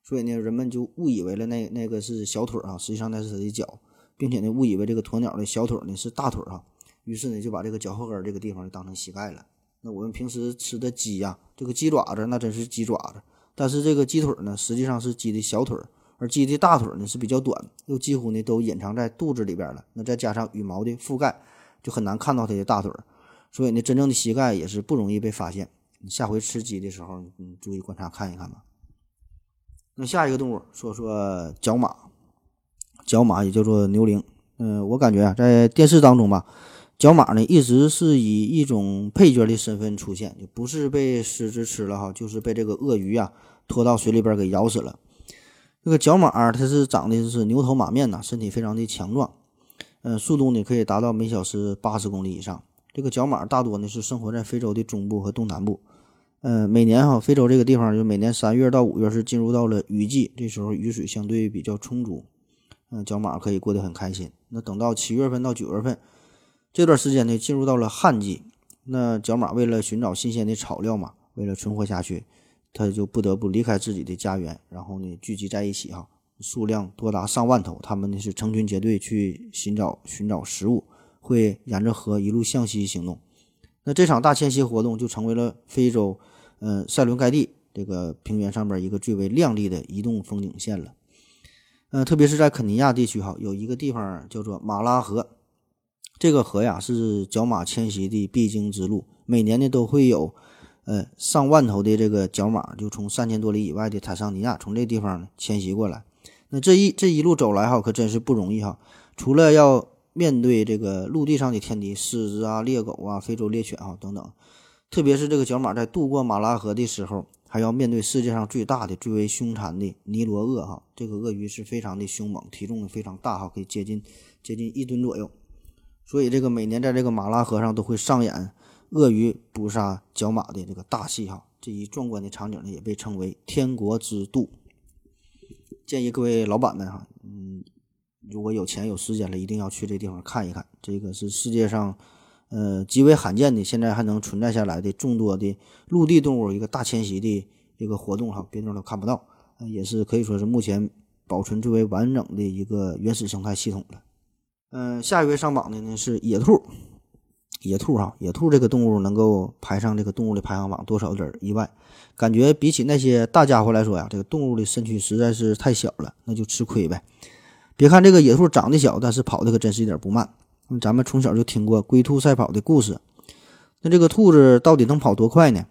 Speaker 2: 所以呢，人们就误以为了那那个是小腿儿啊，实际上那是它的脚，并且呢，误以为这个鸵鸟的小腿呢是大腿儿哈，于是呢就把这个脚后跟儿这个地方就当成膝盖了。那我们平时吃的鸡呀、这个鸡爪子那真是鸡爪子，但是这个鸡腿呢，实际上是鸡的小腿儿，而鸡的大腿呢是比较短，又几乎呢都隐藏在肚子里边了。那再加上羽毛的覆盖，就很难看到它的大腿，所以呢，真正的膝盖也是不容易被发现。你下回吃鸡的时候，你注意观察看一看吧。那下一个动物说说角马，角马也叫做牛羚。嗯、我感觉啊，在电视当中吧，角马呢一直是以一种配角的身份出现，就不是被狮子吃了哈，就是被这个鳄鱼啊拖到水里边给咬死了。这个角马儿它是长得是牛头马面呐，身体非常的强壮，嗯、速度呢可以达到每小时八十公里以上。这个角马大多呢是生活在非洲的中部和东南部。嗯，每年哈，非洲这个地方就每年三月到五月是进入到了雨季，这时候雨水相对比较充足，嗯，角马可以过得很开心。那等到七月份到九月份这段时间呢，进入到了旱季，那角马为了寻找新鲜的草料嘛，为了存活下去，它就不得不离开自己的家园，然后呢聚集在一起哈，数量多达上万头，它们呢是成群结队去寻找寻找食物，会沿着河一路向西行动。那这场大迁徙活动就成为了非洲，呃，塞伦盖蒂这个平原上边一个最为亮丽的移动风景线了。呃，特别是在肯尼亚地区哈，有一个地方叫做马拉河，这个河呀是角马迁徙的必经之路，每年呢都会有，呃，上万头的这个角马就从三千多里以外的坦桑尼亚从这地方呢迁徙过来。那这一这一路走来哈，可真是不容易哈，除了要面对这个陆地上的天敌，狮子啊、猎狗啊、非洲猎犬啊等等，特别是这个角马在渡过马拉河的时候，还要面对世界上最大的、最为凶残的尼罗鳄哈。这个鳄鱼是非常的凶猛，体重非常大哈，可以接近接近一吨左右。所以这个每年在这个马拉河上都会上演鳄鱼捕杀角马的这个大戏哈。这一壮观的场景呢，也被称为“天国之渡”。建议各位老板们哈，嗯，如果有钱有时间了，一定要去这地方看一看。这个是世界上，呃，极为罕见的，现在还能存在下来的众多的陆地动物一个大迁徙的这个活动哈，别地方都看不到，呃也是可以说是目前保存最为完整的一个原始生态系统了。嗯、下一位上榜的呢是野兔，野兔哈，野兔这个动物能够排上这个动物的排行榜，多少有点意外。感觉比起那些大家伙来说呀，这个动物的身躯实在是太小了，那就吃亏呗。别看这个野兔长得小，但是跑的可真是一点不慢。嗯咱们从小就听过龟兔赛跑的故事，那这个兔子到底能跑多快呢？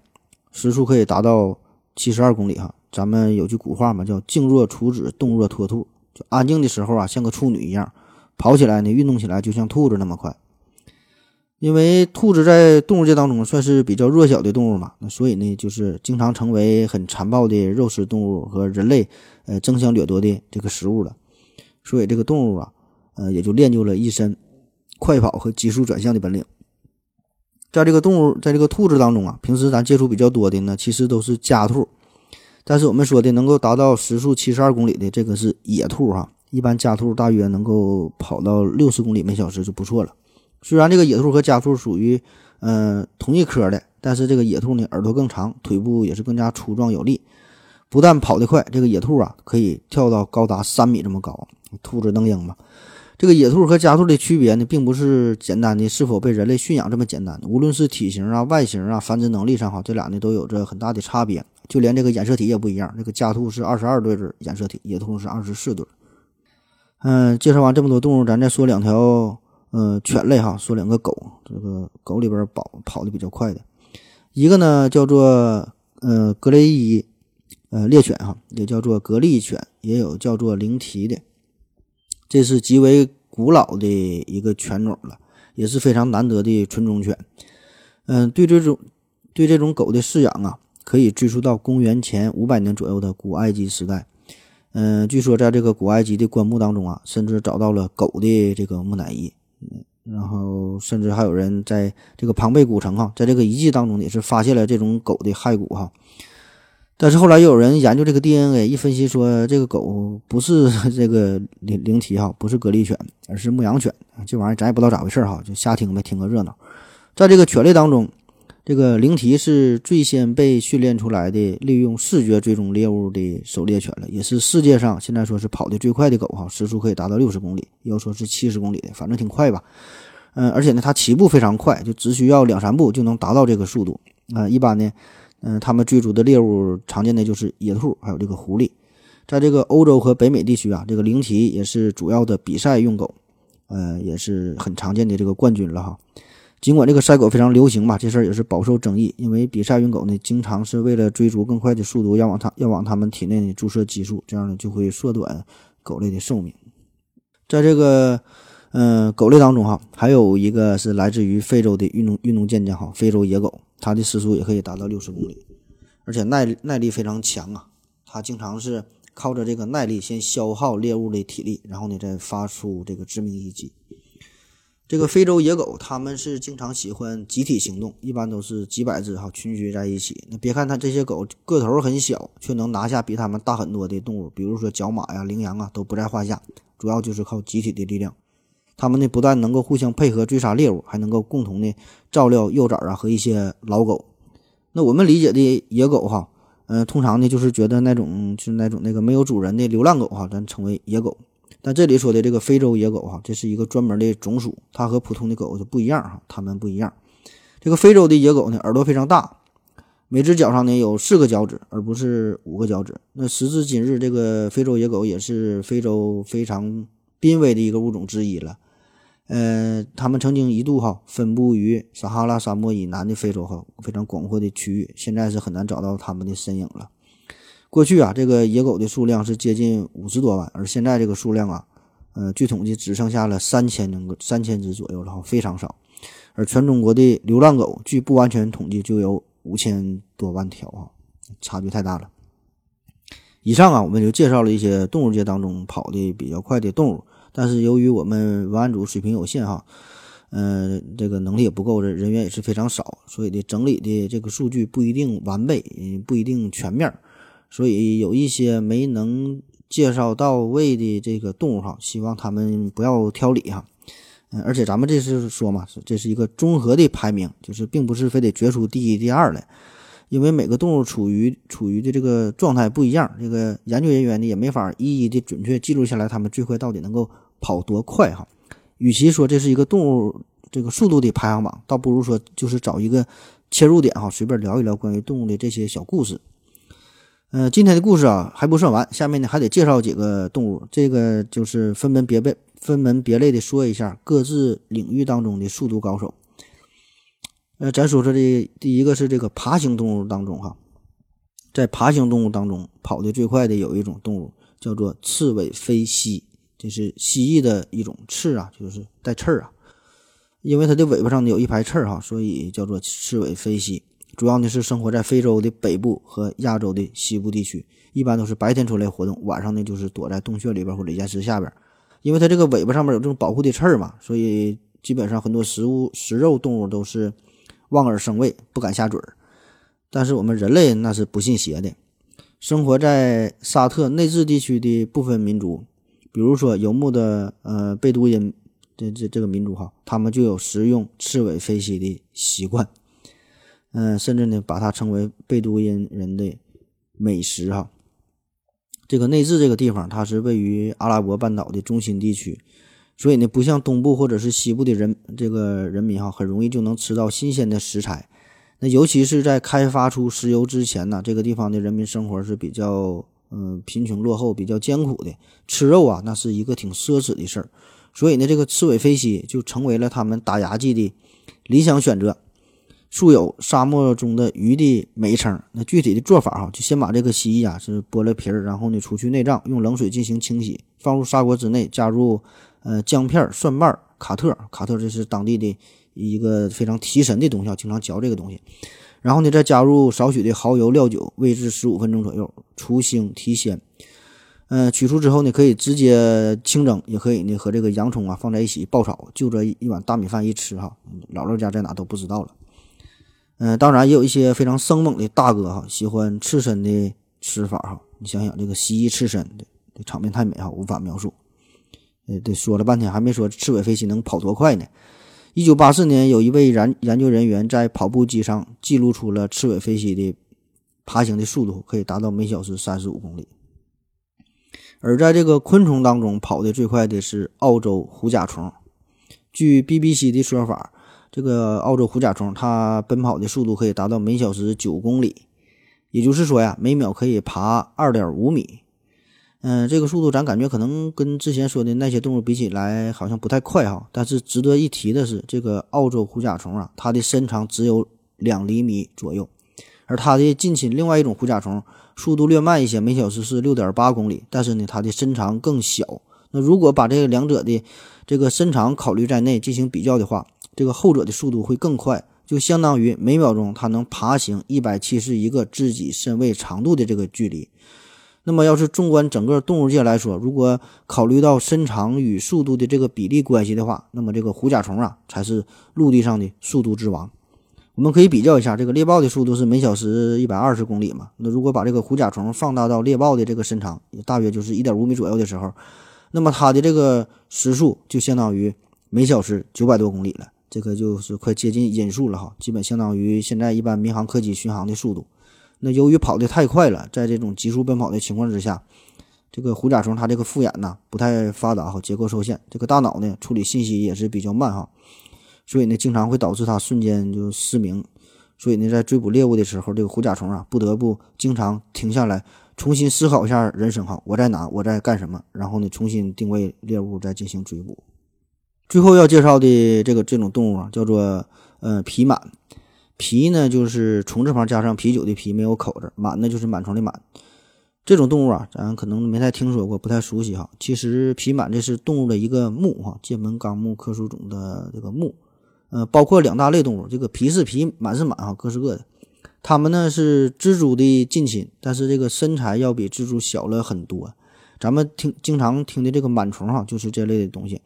Speaker 2: 时速可以达到七十二公里哈。咱们有句古话嘛，叫“静若处子，动若脱兔”，就安静的时候啊，像个处女一样；跑起来呢，运动起来就像兔子那么快。因为兔子在动物界当中算是比较弱小的动物嘛，那所以呢，就是经常成为很残暴的肉食动物和人类呃争相掠夺的这个食物了。所以这个动物啊，呃，也就练就了一身快跑和急速转向的本领。在这个动物，在这个兔子当中啊，平时咱接触比较多的呢，其实都是家兔，但是我们说的能够达到时速七十二公里的这个是野兔哈。一般家兔大约能够跑到六十公里每小时就不错了。虽然这个野兔和家兔属于呃同一科的，但是这个野兔呢耳朵更长，腿部也是更加粗壮有力。不但跑得快，这个野兔啊可以跳到高达三米这么高，兔子能赢吗？这个野兔和家兔的区别呢，并不是简单的是否被人类驯养这么简单，无论是体型啊、外形啊、繁殖能力上哈，这俩呢都有着很大的差别，就连这个染色体也不一样。这个家兔是二十二对儿染色体，野兔是二十四对。嗯，介绍完这么多动物，咱再说两条呃犬类哈，说两个狗。这个狗里边跑跑的比较快的，一个呢叫做呃格雷伊呃猎犬哈，也叫做格力犬，也有叫做灵缇的。这是极为古老的一个犬种了，也是非常难得的纯种犬。嗯，对这种对这种狗的饲养啊，可以追溯到公元前五百年左右的古埃及时代。嗯，据说在这个古埃及的棺木当中啊，甚至找到了狗的这个木乃伊。然后甚至还有人在这个庞贝古城哈，在这个遗迹当中也是发现了这种狗的骸骨哈。但是后来又有人研究这个 DNA，一分析说这个狗不是 这个灵灵缇哈，不是格力犬，而是牧羊犬。这玩意儿咱也不知道咋回事哈，就瞎听呗，听个热闹。在这个犬类当中，这个灵缇是最先被训练出来的，利用视觉追踪猎物的狩猎犬了，也是世界上现在说是跑得最快的狗哈，时速可以达到六十公里，要说是七十公里的，反正挺快吧。嗯，而且呢，它起步非常快，就只需要两三步就能达到这个速度啊。一般呢。嗯，他们追逐的猎物常见的就是野兔，还有这个狐狸。在这个欧洲和北美地区啊，这个灵缇也是主要的比赛用狗，呃，也是很常见的这个冠军了哈。尽管这个赛狗非常流行吧，这事儿也是饱受争议，因为比赛用狗呢，经常是为了追逐更快的速度，要往它要往它们体内注射激素，这样呢就会缩短狗类的寿命。在这个嗯狗类当中哈，还有一个是来自于非洲的运动运动健将哈，非洲野狗。它的时速也可以达到六十公里，而且耐耐力非常强啊！它经常是靠着这个耐力先消耗猎物的体力，然后呢再发出这个致命一击。这个非洲野狗，它们是经常喜欢集体行动，一般都是几百只哈群居在一起。那别看它这些狗个头很小，却能拿下比它们大很多的动物，比如说角马呀、羚羊啊都不在话下。主要就是靠集体的力量。它们呢不但能够互相配合追杀猎物，还能够共同的照料幼崽啊和一些老狗。那我们理解的野狗哈，嗯，通常呢就是觉得那种就是那种那个没有主人的流浪狗哈，咱称为野狗。但这里说的这个非洲野狗哈，这是一个专门的种属，它和普通的狗就不一样哈，它们不一样。这个非洲的野狗呢，耳朵非常大，每只脚上呢有四个脚趾，而不是五个脚趾。那时至今日，这个非洲野狗也是非洲非常濒危的一个物种之一了。呃，它们曾经一度哈分布于撒哈拉沙漠以南的非洲哈非常广阔的区域，现在是很难找到它们的身影了。过去啊，这个野狗的数量是接近五十多万，而现在这个数量啊，呃，据统计只剩下了三千个三千只左右了哈，非常少。而全中国的流浪狗，据不完全统计就有五千多万条啊，差距太大了。以上啊，我们就介绍了一些动物界当中跑得比较快的动物。但是由于我们文案组水平有限哈，呃，这个能力也不够，这人员也是非常少，所以的整理的这个数据不一定完备，不一定全面儿，所以有一些没能介绍到位的这个动物哈，希望他们不要挑理哈。嗯，而且咱们这是说嘛，这是一个综合的排名，就是并不是非得决出第一、第二来。因为每个动物处于处于的这个状态不一样，这个研究人员呢也没法一一的准确记录下来它们最快到底能够跑多快哈。与其说这是一个动物这个速度的排行榜，倒不如说就是找一个切入点哈，随便聊一聊关于动物的这些小故事。呃，今天的故事啊还不算完，下面呢还得介绍几个动物，这个就是分门别类、分门别类的说一下各自领域当中的速度高手。呃，咱说说这第一个是这个爬行动物当中哈，在爬行动物当中跑得最快的有一种动物叫做刺尾飞蜥，这是蜥蜴的一种刺啊，就是带刺儿啊。因为它的尾巴上呢有一排刺儿哈，所以叫做刺尾飞蜥。主要呢是生活在非洲的北部和亚洲的西部地区，一般都是白天出来活动，晚上呢就是躲在洞穴里边或者岩石下边。因为它这个尾巴上面有这种保护的刺儿嘛，所以基本上很多食物食肉动物都是。望而生畏，不敢下嘴儿。但是我们人类那是不信邪的。生活在沙特内治地区的部分民族，比如说游牧的呃贝都因这这这个民族哈，他们就有食用刺尾飞蜥的习惯。嗯，甚至呢把它称为贝都因人的美食哈。这个内治这个地方，它是位于阿拉伯半岛的中心地区。所以呢，不像东部或者是西部的人，这个人民哈，很容易就能吃到新鲜的食材。那尤其是在开发出石油之前呢，这个地方的人民生活是比较嗯贫穷落后、比较艰苦的。吃肉啊，那是一个挺奢侈的事儿。所以呢，这个刺尾飞蜥就成为了他们打牙祭的理想选择。素有“沙漠中的鱼”的美称。那具体的做法哈，就先把这个蜥蜴啊是剥了皮儿，然后呢除去内脏，用冷水进行清洗，放入砂锅之内，加入。呃，姜片、蒜瓣、卡特，卡特这是当地的一个非常提神的东西啊，经常嚼这个东西。然后呢，再加入少许的蚝油、料酒，煨制十五分钟左右，除腥提鲜。嗯，取出之后呢，可以直接清蒸，也可以呢和这个洋葱啊放在一起爆炒，就这一碗大米饭一吃哈，姥姥家在哪都不知道了。嗯，当然也有一些非常生猛的大哥哈，喜欢刺身的吃法哈。你想想这个蜥蜴刺身的，这场面太美哈，无法描述。呃，对，说了半天还没说刺尾飞机能跑多快呢。一九八四年，有一位研研究人员在跑步机上记录出了刺尾飞机的爬行的速度，可以达到每小时三十五公里。而在这个昆虫当中，跑得最快的是澳洲虎甲虫。据 BBC 的说法，这个澳洲虎甲虫它奔跑的速度可以达到每小时九公里，也就是说呀，每秒可以爬二点五米。嗯，这个速度咱感觉可能跟之前说的那些动物比起来，好像不太快哈。但是值得一提的是，这个澳洲虎甲虫啊，它的身长只有两厘米左右，而它的近亲另外一种虎甲虫速度略慢一些，每小时是六点八公里，但是呢，它的身长更小。那如果把这两者的这个身长考虑在内进行比较的话，这个后者的速度会更快，就相当于每秒钟它能爬行一百七十一个自己身位长度的这个距离。那么，要是纵观整个动物界来说，如果考虑到身长与速度的这个比例关系的话，那么这个虎甲虫啊才是陆地上的速度之王。我们可以比较一下，这个猎豹的速度是每小时一百二十公里嘛？那如果把这个虎甲虫放大到猎豹的这个身长，大约就是一点五米左右的时候，那么它的这个时速就相当于每小时九百多公里了，这个就是快接近音速了哈，基本相当于现在一般民航客机巡航的速度。那由于跑得太快了，在这种急速奔跑的情况之下，这个虎甲虫它这个复眼呐不太发达哈，结构受限，这个大脑呢处理信息也是比较慢哈，所以呢经常会导致它瞬间就失明。所以呢在追捕猎物的时候，这个虎甲虫啊不得不经常停下来，重新思考一下人生哈，我在哪，我在干什么，然后呢重新定位猎物，再进行追捕。最后要介绍的这个这种动物啊，叫做呃皮满。皮呢，就是虫字旁加上啤酒的啤，没有口字。螨呢，就是螨虫的螨。这种动物啊，咱可能没太听说过，不太熟悉哈。其实皮螨这是动物的一个目哈，界门纲目科属种的这个目。呃，包括两大类动物，这个皮是皮，螨是螨哈，各是各的。它们呢是蜘蛛的近亲，但是这个身材要比蜘蛛小了很多。咱们听经常听的这个螨虫哈，就是这类的东西。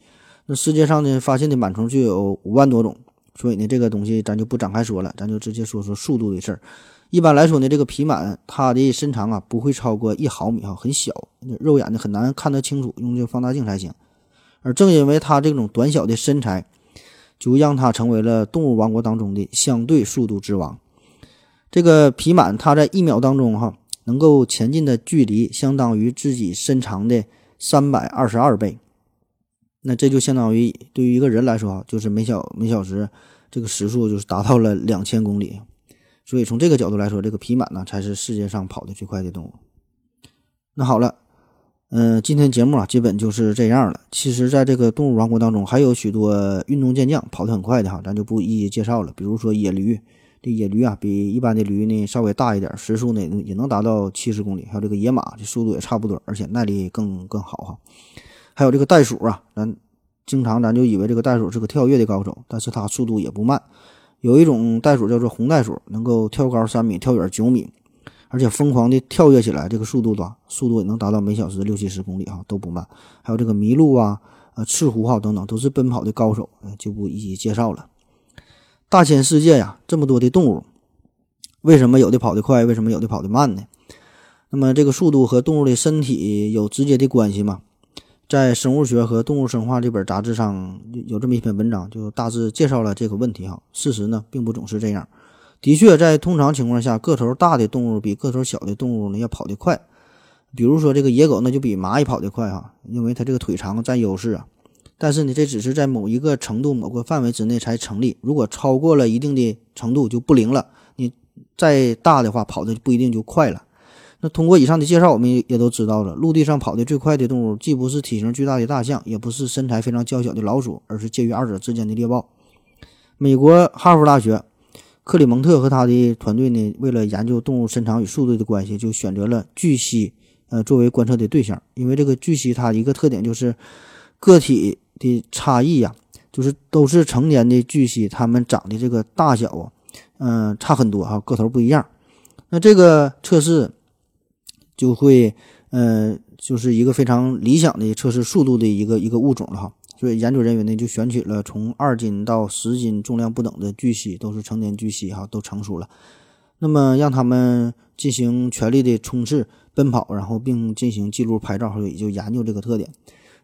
Speaker 2: 那世界上呢发现的螨虫就有五万多种。所以呢，这个东西咱就不展开说了，咱就直接说说速度的事儿。一般来说呢，这个皮螨它的身长啊不会超过一毫米哈，很小，肉眼呢很难看得清楚，用这个放大镜才行。而正因为它这种短小的身材，就让它成为了动物王国当中的相对速度之王。这个皮满它在一秒当中哈能够前进的距离，相当于自己身长的三百二十二倍。那这就相当于对于一个人来说啊，就是每小每小时这个时速就是达到了两千公里，所以从这个角度来说，这个皮满呢才是世界上跑得最快的动物。那好了，嗯，今天节目啊基本就是这样了。其实，在这个动物王国当中，还有许多运动健将跑得很快的哈，咱就不一一介绍了。比如说野驴，这野驴啊比一般的驴呢稍微大一点，时速呢也能达到七十公里。还有这个野马，这速度也差不多，而且耐力更更好哈。还有这个袋鼠啊，咱经常咱就以为这个袋鼠是个跳跃的高手，但是它速度也不慢。有一种袋鼠叫做红袋鼠，能够跳高三米，跳远九米，而且疯狂的跳跃起来，这个速度吧速度也能达到每小时六七十公里哈，都不慢。还有这个麋鹿啊、呃赤狐哈等等，都是奔跑的高手，就不一一介绍了。大千世界呀，这么多的动物，为什么有的跑得快，为什么有的跑得慢呢？那么这个速度和动物的身体有直接的关系吗？在《生物学和动物生化》这本杂志上有这么一篇文章，就大致介绍了这个问题哈。事实呢，并不总是这样。的确，在通常情况下，个头大的动物比个头小的动物呢要跑得快。比如说，这个野狗那就比蚂蚁跑得快哈，因为它这个腿长占优势啊。但是呢，这只是在某一个程度、某个范围之内才成立。如果超过了一定的程度，就不灵了。你再大的话，跑的不一定就快了。那通过以上的介绍，我们也都知道了，陆地上跑得最快的动物，既不是体型巨大的大象，也不是身材非常娇小的老鼠，而是介于二者之间的猎豹。美国哈佛大学克里蒙特和他的团队呢，为了研究动物身长与速度的关系，就选择了巨蜥，呃，作为观测的对象。因为这个巨蜥它一个特点就是个体的差异呀，就是都是成年的巨蜥，它们长的这个大小啊，嗯，差很多哈，个头不一样。那这个测试。就会，呃，就是一个非常理想的测试速度的一个一个物种了哈。所以研究人员呢就选取了从二斤到十斤重量不等的巨蜥，都是成年巨蜥哈，都成熟了。那么让他们进行全力的冲刺、奔跑，然后并进行记录、拍照，所以就研究这个特点。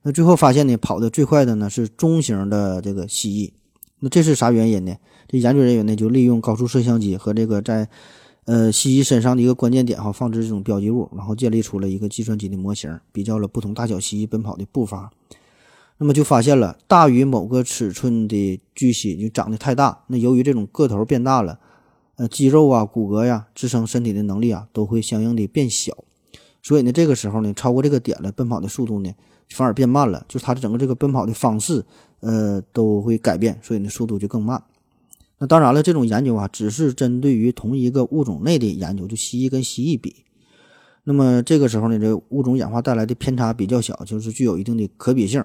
Speaker 2: 那最后发现呢，跑得最快的呢是中型的这个蜥蜴。那这是啥原因呢？这研究人员呢就利用高速摄像机和这个在呃蜥蜴身上的一个关键点哈放置这种标记物，然后建立出了一个计算机的模型，比较了不同大小蜥蜴奔跑的步伐。那么就发现了大于某个尺寸的巨蜥就长得太大，那由于这种个头变大了。呃，肌肉啊、骨骼呀，支撑身体的能力啊，都会相应的变小，所以呢，这个时候呢，超过这个点了，奔跑的速度呢反而变慢了，就是它的整个这个奔跑的方式，呃，都会改变，所以呢，速度就更慢。那当然了，这种研究啊，只是针对于同一个物种内的研究，就蜥蜴跟蜥蜴比。那么这个时候呢，这物种演化带来的偏差比较小，就是具有一定的可比性。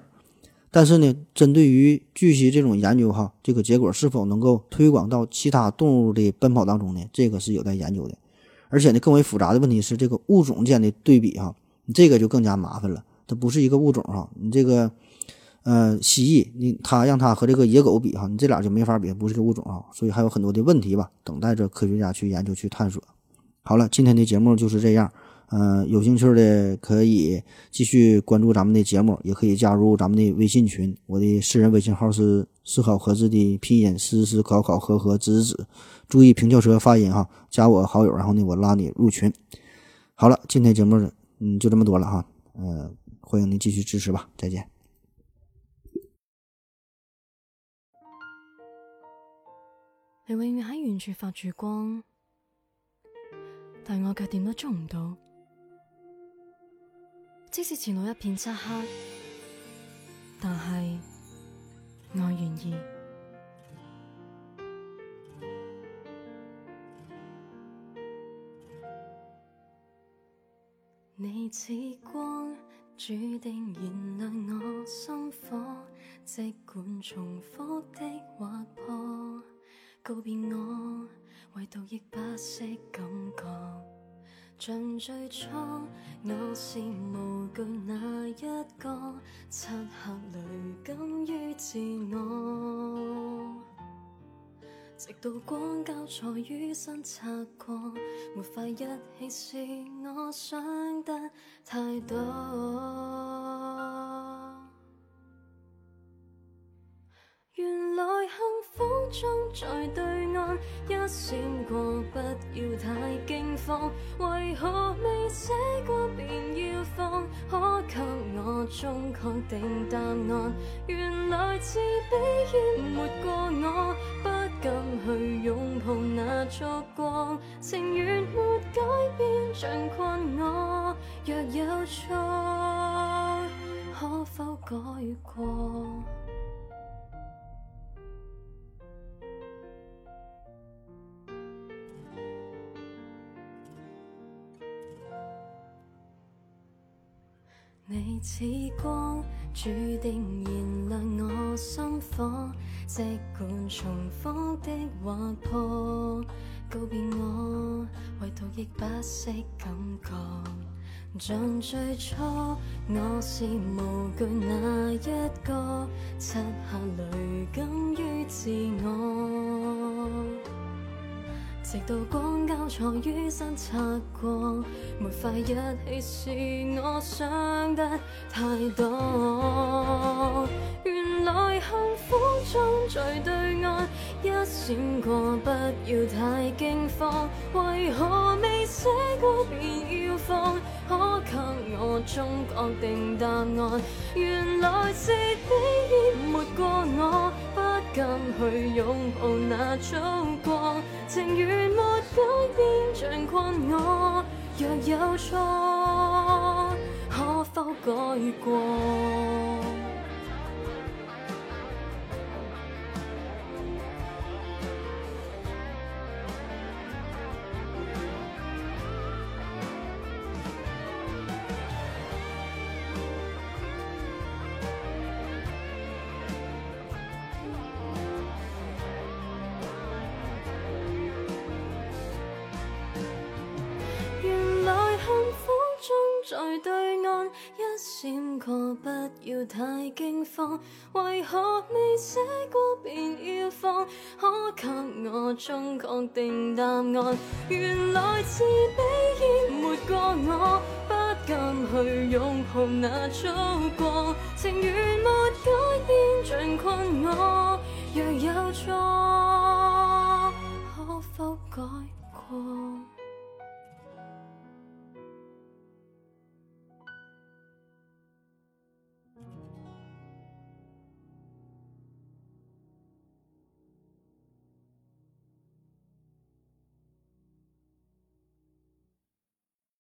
Speaker 2: 但是呢，针对于巨蜥这种研究哈，这个结果是否能够推广到其他动物的奔跑当中呢？这个是有待研究的。而且呢，更为复杂的问题是这个物种间的对比哈，这个就更加麻烦了。它不是一个物种哈，你这个呃蜥蜴，你它让它和这个野狗比哈，你这俩就没法比，不是个物种哈。所以还有很多的问题吧，等待着科学家去研究去探索。好了，今天的节目就是这样。嗯，有兴趣的可以继续关注咱们的节目，也可以加入咱们的微信群。我的私人微信号是思考盒子的拼音思思考考和和子子，注意平翘舌发音哈。加我好友，然后呢，我拉你入群。好了，今天节目嗯就这么多了哈。呃，欢迎您继续支持吧，再见。
Speaker 5: 你永远喺远处发住光，但我却点都捉唔到。即使前路一片漆黑，但系我愿意。你似光，注定燃亮我心火，即管重复的划破，告别我，唯独亦不识感觉。像最初，我是无惧那一个，漆黑里敢于自直到光交错于身擦过，没法一起是我想得太多。原来幸福中在对岸一闪过，不要太惊慌。为何未写过便要放？可给我终确定答案？原来自卑淹没过我，去拥抱那烛光。情愿没改变，像困我。若有错，可否改过？你似光，注定燃亮我心火，即管重复的划破，告别我，唯独亦不识感觉。像最初，我是无惧那一个，漆黑里敢于自我。直到光交错于身擦过，没法一起是我想得太多。原来幸福中在对岸一闪过，不要太惊慌。为何未写过便要放？可给我终确定答案？原来是你淹没过我。敢去拥抱那烛光，情愿没改变，像困我。若有错，可否改过？对岸，一闪过，不要太惊慌。为何未写过便要放？可给我中确定答案。原来自卑淹没过我，不敢去拥抱那烛光。情缘没改变，尽困我，若有错，可否改过？